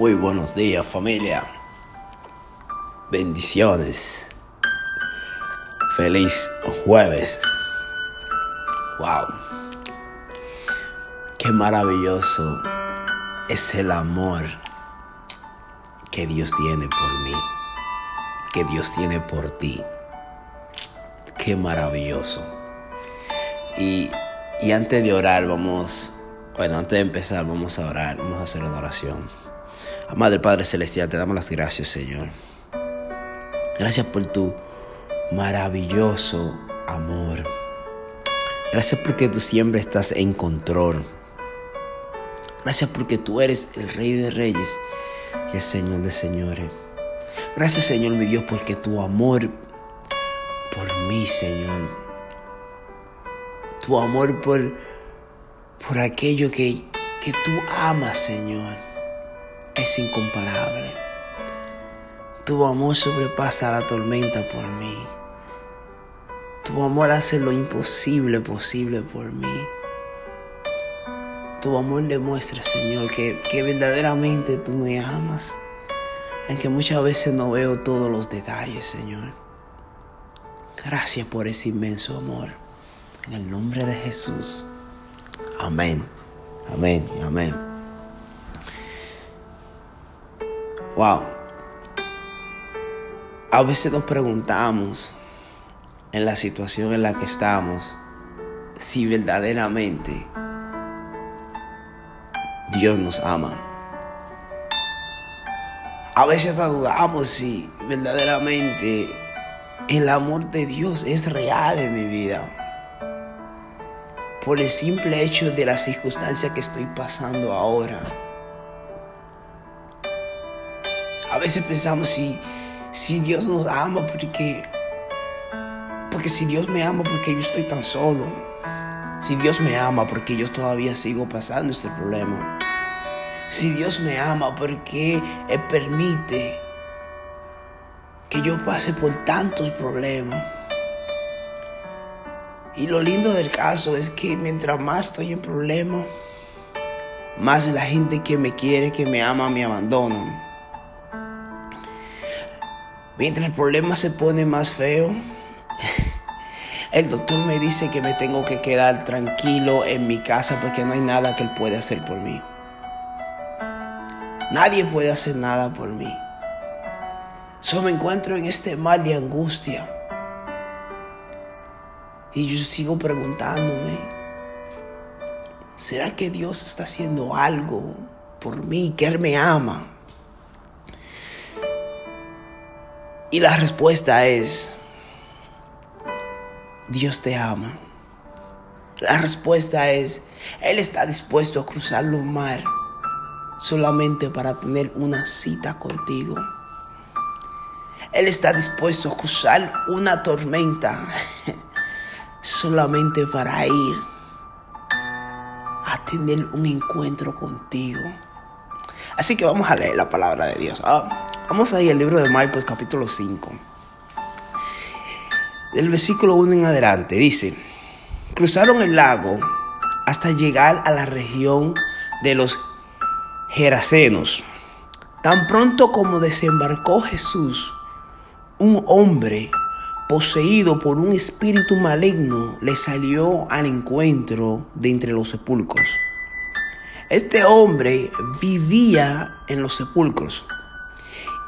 Muy buenos días familia. Bendiciones. Feliz jueves. Wow. Qué maravilloso es el amor que Dios tiene por mí. Que Dios tiene por ti. Qué maravilloso. Y, y antes de orar vamos, bueno, antes de empezar vamos a orar, vamos a hacer una oración. Amado Padre Celestial, te damos las gracias, Señor. Gracias por tu maravilloso amor. Gracias porque tú siempre estás en control. Gracias porque tú eres el Rey de Reyes y el Señor de Señores. Gracias, Señor, mi Dios, porque tu amor por mí, Señor. Tu amor por, por aquello que, que tú amas, Señor es incomparable. Tu amor sobrepasa la tormenta por mí. Tu amor hace lo imposible posible por mí. Tu amor demuestra, Señor, que, que verdaderamente tú me amas. En que muchas veces no veo todos los detalles, Señor. Gracias por ese inmenso amor. En el nombre de Jesús. Amén. Amén amén. Wow. A veces nos preguntamos en la situación en la que estamos si verdaderamente Dios nos ama. A veces dudamos si verdaderamente el amor de Dios es real en mi vida. Por el simple hecho de la circunstancia que estoy pasando ahora. Veces pensamos si, si Dios nos ama porque, porque si Dios me ama porque yo estoy tan solo. Si Dios me ama porque yo todavía sigo pasando este problema. Si Dios me ama porque Él permite que yo pase por tantos problemas. Y lo lindo del caso es que mientras más estoy en problemas, más la gente que me quiere, que me ama, me abandona. Mientras el problema se pone más feo, el doctor me dice que me tengo que quedar tranquilo en mi casa porque no hay nada que él puede hacer por mí. Nadie puede hacer nada por mí. Solo me encuentro en este mal de angustia. Y yo sigo preguntándome, ¿será que Dios está haciendo algo por mí, que Él me ama? Y la respuesta es, Dios te ama. La respuesta es, Él está dispuesto a cruzar los mar solamente para tener una cita contigo. Él está dispuesto a cruzar una tormenta solamente para ir a tener un encuentro contigo. Así que vamos a leer la palabra de Dios. Ah, vamos a ir al libro de Marcos capítulo 5. Del versículo 1 en adelante dice, cruzaron el lago hasta llegar a la región de los Gerasenos. Tan pronto como desembarcó Jesús, un hombre poseído por un espíritu maligno le salió al encuentro de entre los sepulcros este hombre vivía en los sepulcros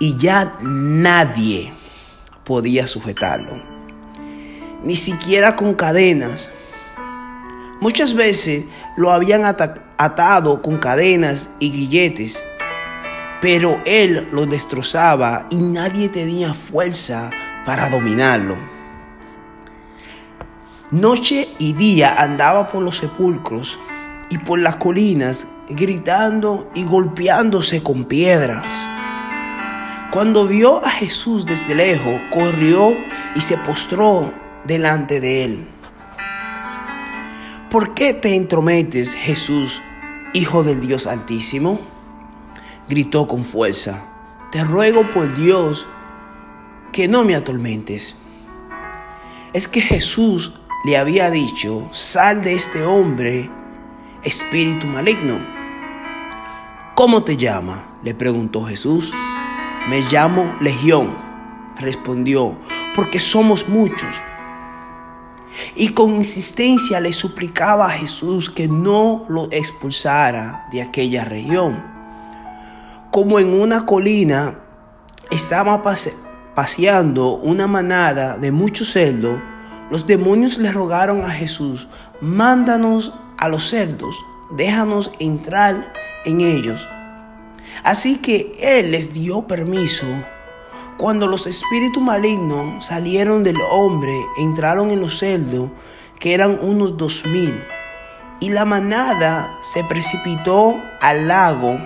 y ya nadie podía sujetarlo, ni siquiera con cadenas. Muchas veces lo habían atado con cadenas y grilletes, pero él lo destrozaba y nadie tenía fuerza para dominarlo. Noche y día andaba por los sepulcros y por las colinas gritando y golpeándose con piedras. Cuando vio a Jesús desde lejos, corrió y se postró delante de él. ¿Por qué te entrometes, Jesús, Hijo del Dios Altísimo? Gritó con fuerza. Te ruego por Dios que no me atormentes. Es que Jesús le había dicho, sal de este hombre espíritu maligno. ¿Cómo te llama? Le preguntó Jesús. Me llamo Legión, respondió, porque somos muchos. Y con insistencia le suplicaba a Jesús que no lo expulsara de aquella región. Como en una colina estaba paseando una manada de muchos cerdos, los demonios le rogaron a Jesús, mándanos a los cerdos, déjanos entrar en ellos. Así que él les dio permiso. Cuando los espíritus malignos salieron del hombre, entraron en los cerdos, que eran unos dos mil, y la manada se precipitó al lago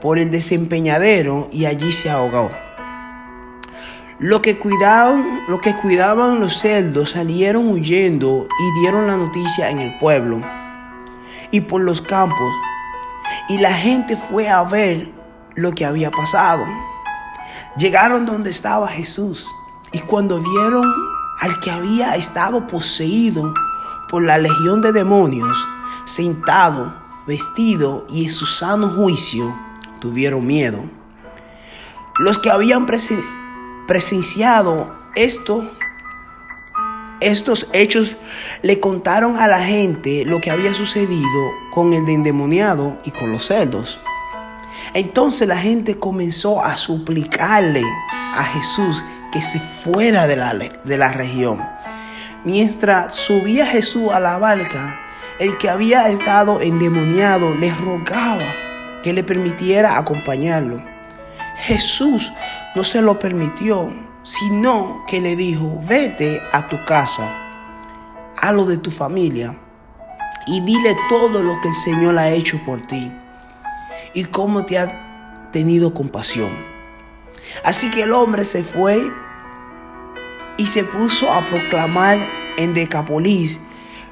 por el desempeñadero y allí se ahogó. Lo que, cuidaban, lo que cuidaban los salieron huyendo y dieron la noticia en el pueblo y por los campos. Y la gente fue a ver lo que había pasado. Llegaron donde estaba Jesús y cuando vieron al que había estado poseído por la legión de demonios, sentado, vestido y en su sano juicio, tuvieron miedo. Los que habían presenciado esto, estos hechos le contaron a la gente lo que había sucedido con el endemoniado y con los cerdos. Entonces la gente comenzó a suplicarle a Jesús que se fuera de la, de la región. Mientras subía Jesús a la barca, el que había estado endemoniado le rogaba que le permitiera acompañarlo. Jesús no se lo permitió, sino que le dijo, vete a tu casa, a lo de tu familia, y dile todo lo que el Señor ha hecho por ti y cómo te ha tenido compasión. Así que el hombre se fue y se puso a proclamar en Decapolis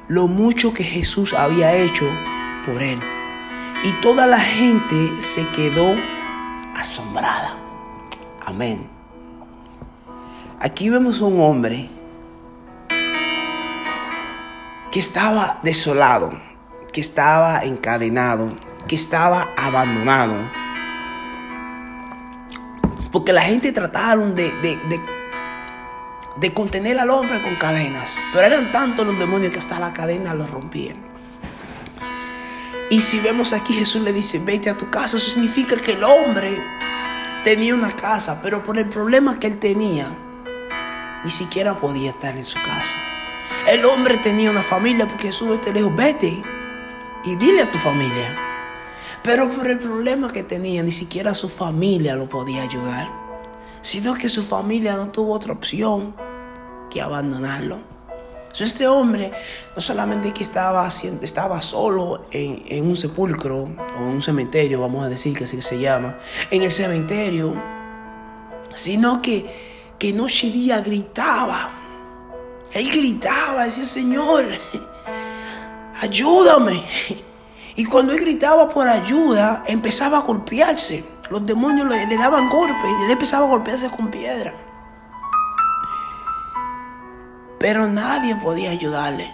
lo mucho que Jesús había hecho por él. Y toda la gente se quedó asombrada. Amén. Aquí vemos un hombre que estaba desolado, que estaba encadenado, que estaba abandonado. Porque la gente trataron de, de, de, contener al hombre con cadenas. Pero eran tantos los demonios que hasta la cadena los rompían. Y si vemos aquí, Jesús le dice, vete a tu casa. Eso significa que el hombre tenía una casa, pero por el problema que él tenía, ni siquiera podía estar en su casa. El hombre tenía una familia porque Jesús te lejos, vete y dile a tu familia. Pero por el problema que tenía, ni siquiera su familia lo podía ayudar, sino que su familia no tuvo otra opción que abandonarlo. este hombre no solamente que estaba, estaba solo en, en, un sepulcro o en un cementerio, vamos a decir que así se llama, en el cementerio, sino que que noche y día gritaba. Él gritaba, decía, Señor, ayúdame. Y cuando él gritaba por ayuda, empezaba a golpearse. Los demonios le, daban golpes y él empezaba a golpearse con piedra. Pero nadie podía ayudarle.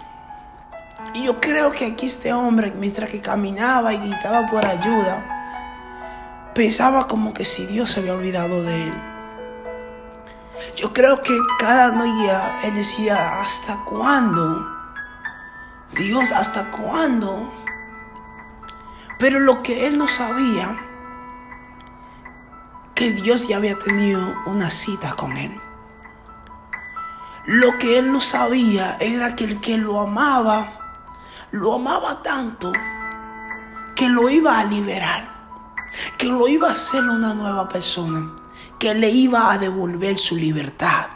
Y yo creo que aquí este hombre, mientras que caminaba y gritaba por ayuda, pensaba como que si Dios se había olvidado de él. Yo creo que cada día él decía, ¿hasta cuándo? Dios, ¿hasta cuándo? Pero lo que él no sabía, que Dios ya había tenido una cita con él. Lo que él no sabía era que el que lo amaba, lo amaba tanto que lo iba a liberar, que lo iba a hacer una nueva persona que le iba a devolver su libertad.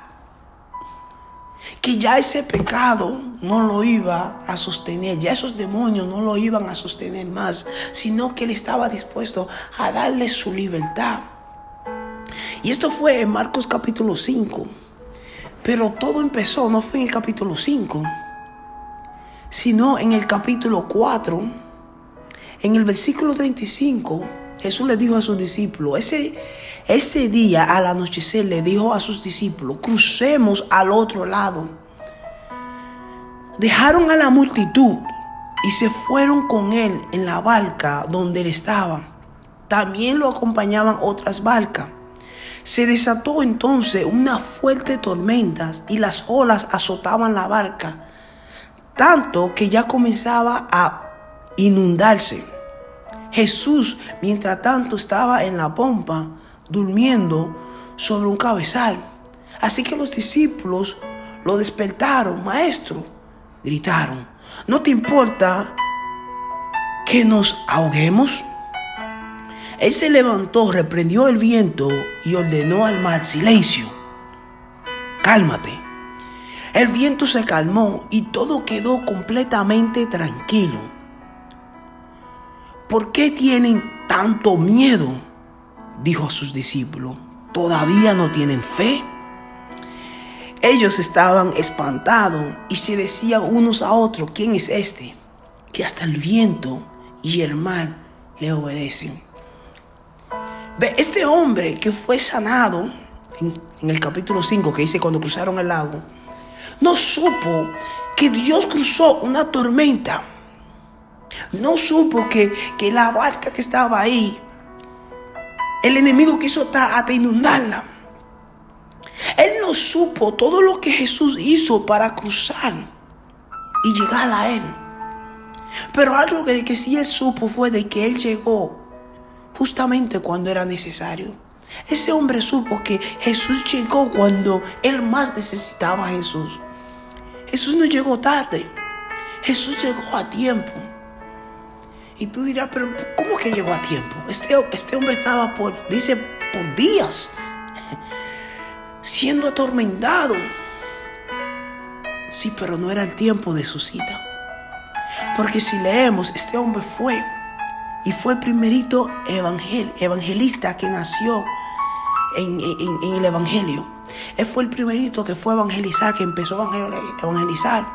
Que ya ese pecado no lo iba a sostener, ya esos demonios no lo iban a sostener más, sino que él estaba dispuesto a darle su libertad. Y esto fue en Marcos capítulo 5. Pero todo empezó, no fue en el capítulo 5, sino en el capítulo 4, en el versículo 35, Jesús le dijo a sus discípulos, ese, ese día al anochecer le dijo a sus discípulos, crucemos al otro lado. Dejaron a la multitud y se fueron con él en la barca donde él estaba. también lo acompañaban otras barcas. Se desató entonces una fuerte tormenta y las olas azotaban la barca, tanto que ya comenzaba a inundarse. Jesús, mientras tanto, estaba en la pompa, durmiendo sobre un cabezal. Así que los discípulos lo despertaron, maestro, gritaron, ¿no te importa que nos ahoguemos? Él se levantó, reprendió el viento y ordenó al mar, silencio, cálmate. El viento se calmó y todo quedó completamente tranquilo. ¿Por qué tienen tanto miedo? Dijo a sus discípulos. ¿Todavía no tienen fe? Ellos estaban espantados y se decían unos a otros, ¿quién es este? Que hasta el viento y el mar le obedecen. Ve, este hombre que fue sanado en, el capítulo 5 que dice cuando cruzaron el lago, no supo que Dios cruzó una tormenta. No supo que, que la barca que estaba ahí, el enemigo quiso hasta inundarla. Él no supo todo lo que Jesús hizo para cruzar y llegar a Él. Pero algo que, que sí Él supo fue de que Él llegó justamente cuando era necesario. Ese hombre supo que Jesús llegó cuando él más necesitaba a Jesús. Jesús no llegó tarde. Jesús llegó a tiempo. Y tú dirás, pero ¿cómo que llegó a tiempo? Este, este hombre estaba por, dice, por días siendo atormentado. Sí, pero no era el tiempo de su cita. Porque si leemos, este hombre fue y fue el primerito evangel, evangelista que nació en, el Evangelio. Él fue el primerito que fue a evangelizar, que empezó a evangelizar.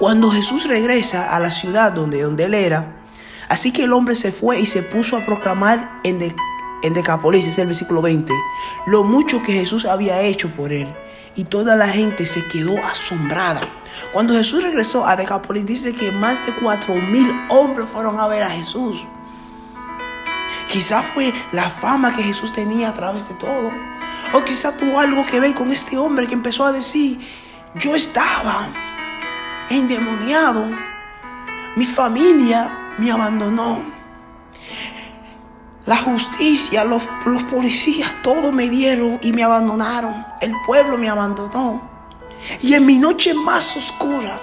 Cuando Jesús regresa a la ciudad donde, donde él era, así que el hombre se fue y se puso a proclamar en, de, en Decapolis, es el versículo 20, lo mucho que Jesús había hecho por él. Y toda la gente se quedó asombrada. Cuando Jesús regresó a Decapolis, dice que más de cuatro mil hombres fueron a ver a Jesús. Quizá fue la fama que Jesús tenía a través de todo. O quizá tuvo algo que ver con este hombre que empezó a decir, yo estaba endemoniado, mi familia me abandonó. La justicia, los, los policías, todo me dieron y me abandonaron. El pueblo me abandonó. Y en mi noche más oscura,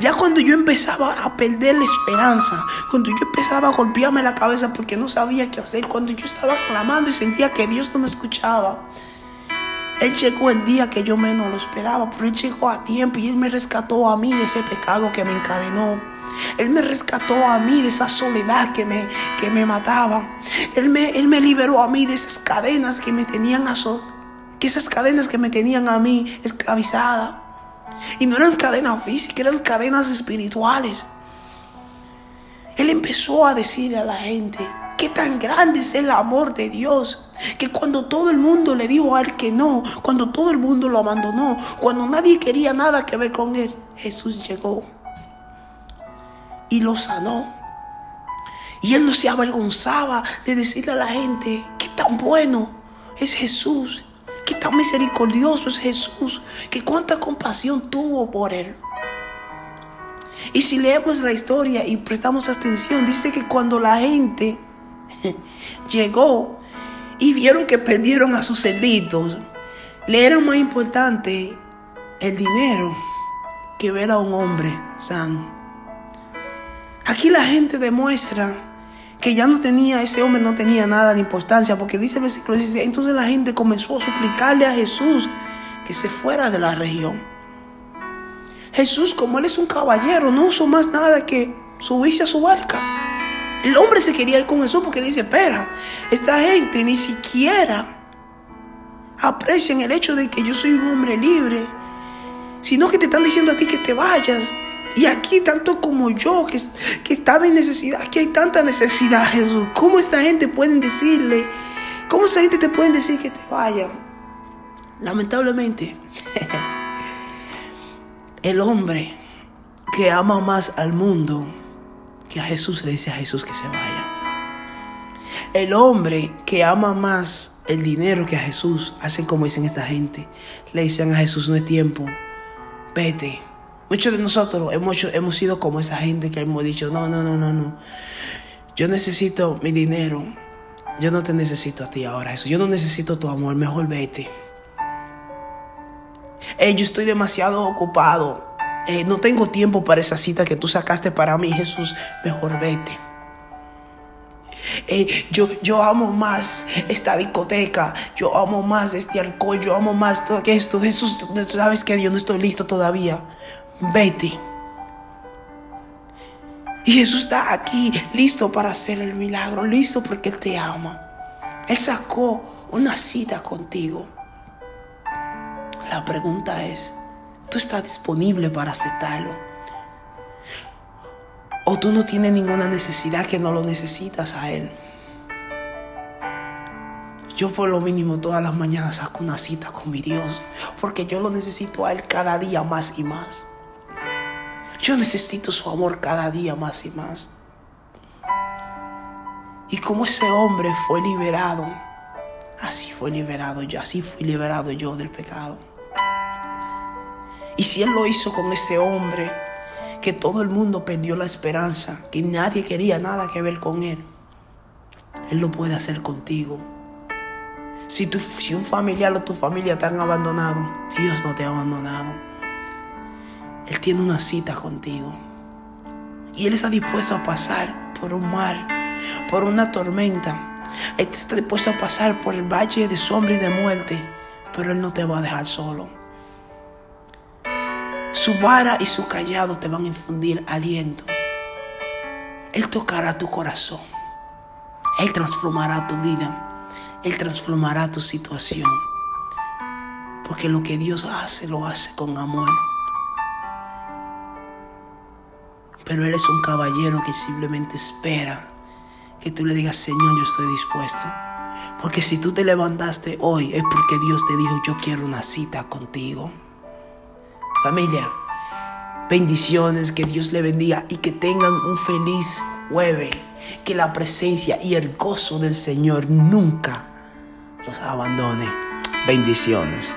ya cuando yo empezaba a perder la esperanza, cuando yo empezaba a golpearme la cabeza porque no sabía qué hacer, cuando yo estaba clamando y sentía que Dios no me escuchaba, Él llegó el día que yo menos lo esperaba, pero Él llegó a tiempo y Él me rescató a mí de ese pecado que me encadenó. Él me rescató a mí de esa soledad que me, que me mataba. Él me, él me liberó a mí de esas cadenas que me tenían azotadas que esas cadenas que me tenían a mí esclavizada. Y no eran cadenas físicas, eran cadenas espirituales. Él empezó a decirle a la gente qué tan grande es el amor de Dios. Que cuando todo el mundo le dijo a él que no, cuando todo el mundo lo abandonó, cuando nadie quería nada que ver con él, Jesús llegó y lo sanó. Y él no se avergonzaba de decirle a la gente qué tan bueno es Jesús Qué tan misericordioso es Jesús, que cuánta compasión tuvo por él. Y si leemos la historia y prestamos atención, dice que cuando la gente llegó y vieron que perdieron a sus cerditos, le era más importante el dinero que ver a un hombre sano. Aquí la gente demuestra que ya no tenía, ese hombre no tenía nada de importancia, porque dice el versículo 16, entonces la gente comenzó a suplicarle a Jesús que se fuera de la región. Jesús, como él es un caballero, no usó más nada que subirse a su barca. El hombre se quería ir con Jesús porque dice, espera, esta gente ni siquiera aprecian el hecho de que yo soy un hombre libre, sino que te están diciendo a ti que te vayas. Y aquí, tanto como yo, que, que estaba en necesidad, aquí hay tanta necesidad, Jesús. ¿Cómo esta gente puede decirle, cómo esta gente te puede decir que te vaya? Lamentablemente, el hombre que ama más al mundo que a Jesús le dice a Jesús que se vaya. El hombre que ama más el dinero que a Jesús, hacen como dicen esta gente. Le dicen a Jesús, no es tiempo, vete. Muchos de nosotros hemos, hemos sido como esa gente que hemos dicho, no, no, no, no, no. Yo necesito mi dinero. Yo no te necesito a ti ahora, eso. Yo no necesito tu amor, mejor vete. Yo estoy demasiado ocupado. Eh, no tengo tiempo para esa cita que tú sacaste para mí, Jesús. Mejor vete. Yo, yo amo más esta discoteca, yo amo más este alcohol, yo amo más todo esto. Jesús, sabes que yo no estoy listo todavía. Vete. Y Jesús está aquí, listo para hacer el milagro, listo porque Él te ama. Él sacó una cita contigo. La pregunta es, ¿tú estás disponible para aceptarlo? ¿O tú no tienes ninguna necesidad que no lo necesitas a Él? Yo por lo mínimo todas las mañanas saco una cita con mi Dios, porque yo lo necesito a Él cada día más y más. Yo necesito su amor cada día más y más. Y como ese hombre fue liberado, así fue liberado yo, así fui liberado yo del pecado. Y si Él lo hizo con ese hombre, que todo el mundo perdió la esperanza, que nadie quería nada que ver con Él, Él lo puede hacer contigo. Si, tu, si un familiar o tu familia te han abandonado, Dios no te ha abandonado. Él tiene una cita contigo. Y Él está dispuesto a pasar por un mar, por una tormenta. Él está dispuesto a pasar por el valle de sombra y de muerte, pero Él no te va a dejar solo. Su vara y su callado te van a infundir aliento. Él tocará tu corazón. Él transformará tu vida. Él transformará tu situación. Porque lo que Dios hace, lo hace con amor. Pero Él es un caballero que simplemente espera que tú le digas, Señor, yo estoy dispuesto. Porque si tú te levantaste hoy es porque Dios te dijo, yo quiero una cita contigo. Familia, bendiciones, que Dios le bendiga y que tengan un feliz jueves. Que la presencia y el gozo del Señor nunca los abandone. Bendiciones.